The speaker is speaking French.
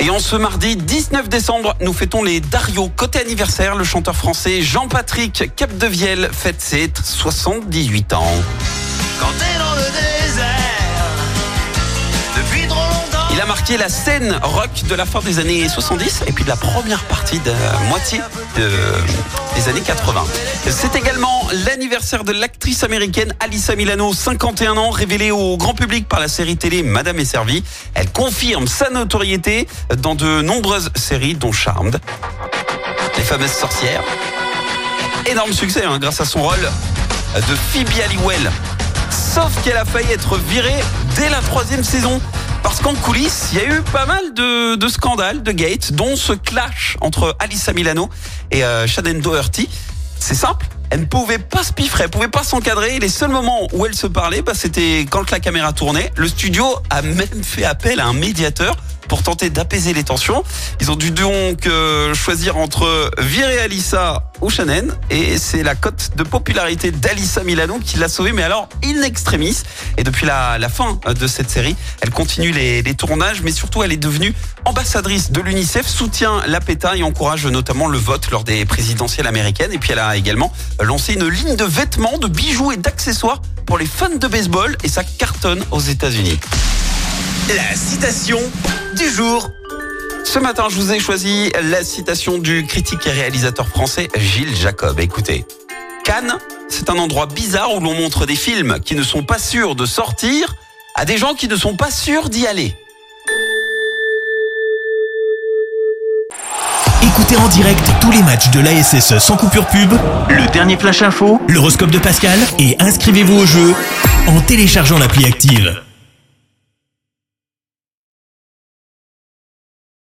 Et en ce mardi 19 décembre, nous fêtons les Dario. Côté anniversaire, le chanteur français Jean-Patrick Capdevielle fête ses 78 ans. Quand marqué la scène rock de la fin des années 70 et puis de la première partie de la moitié de- des années 80. C'est également l'anniversaire de l'actrice américaine Alyssa Milano, 51 ans, révélée au grand public par la série télé Madame est servie. Elle confirme sa notoriété dans de nombreuses séries dont Charmed, les fameuses sorcières. Énorme succès hein, grâce à son rôle de Phoebe Halliwell. Sauf qu'elle a failli être virée dès la troisième saison. Parce qu'en coulisses, il y a eu pas mal de, scandales, de gates, dont ce clash entre Alyssa Milano et euh, Shannon Doherty. C'est simple, elle ne pouvait pas se piffrer, elle pouvait pas s'encadrer. Les seuls moments où elle se parlait, bah, c'était quand la caméra tournait. Le studio a même fait appel à un médiateur pour tenter d'apaiser les tensions. Ils ont dû donc euh, choisir entre virer Alissa ou Shannon. Et c'est la cote de popularité d'Alissa Milano qui l'a sauvée, mais alors in extremis. Et depuis la, fin de cette série, elle continue les, les tournages, mais surtout elle est devenue ambassadrice de l'UNICEF, soutient la PETA et encourage notamment le vote lors des présidentielles américaines. Et puis elle a également lancé une ligne de vêtements, de bijoux et d'accessoires pour les fans de baseball et ça cartonne aux États-Unis. La citation du jour. Ce matin, je vous ai choisi la citation du critique et réalisateur français Gilles Jacob. Écoutez, Cannes, c'est un endroit bizarre où l'on montre des films qui ne sont pas sûrs de sortir à des gens qui ne sont pas sûrs d'y aller. Écoutez en direct tous les matchs de l'ASSE sans coupure pub, le dernier flash info, l'horoscope de Pascal et inscrivez-vous au jeu en téléchargeant l'appli active.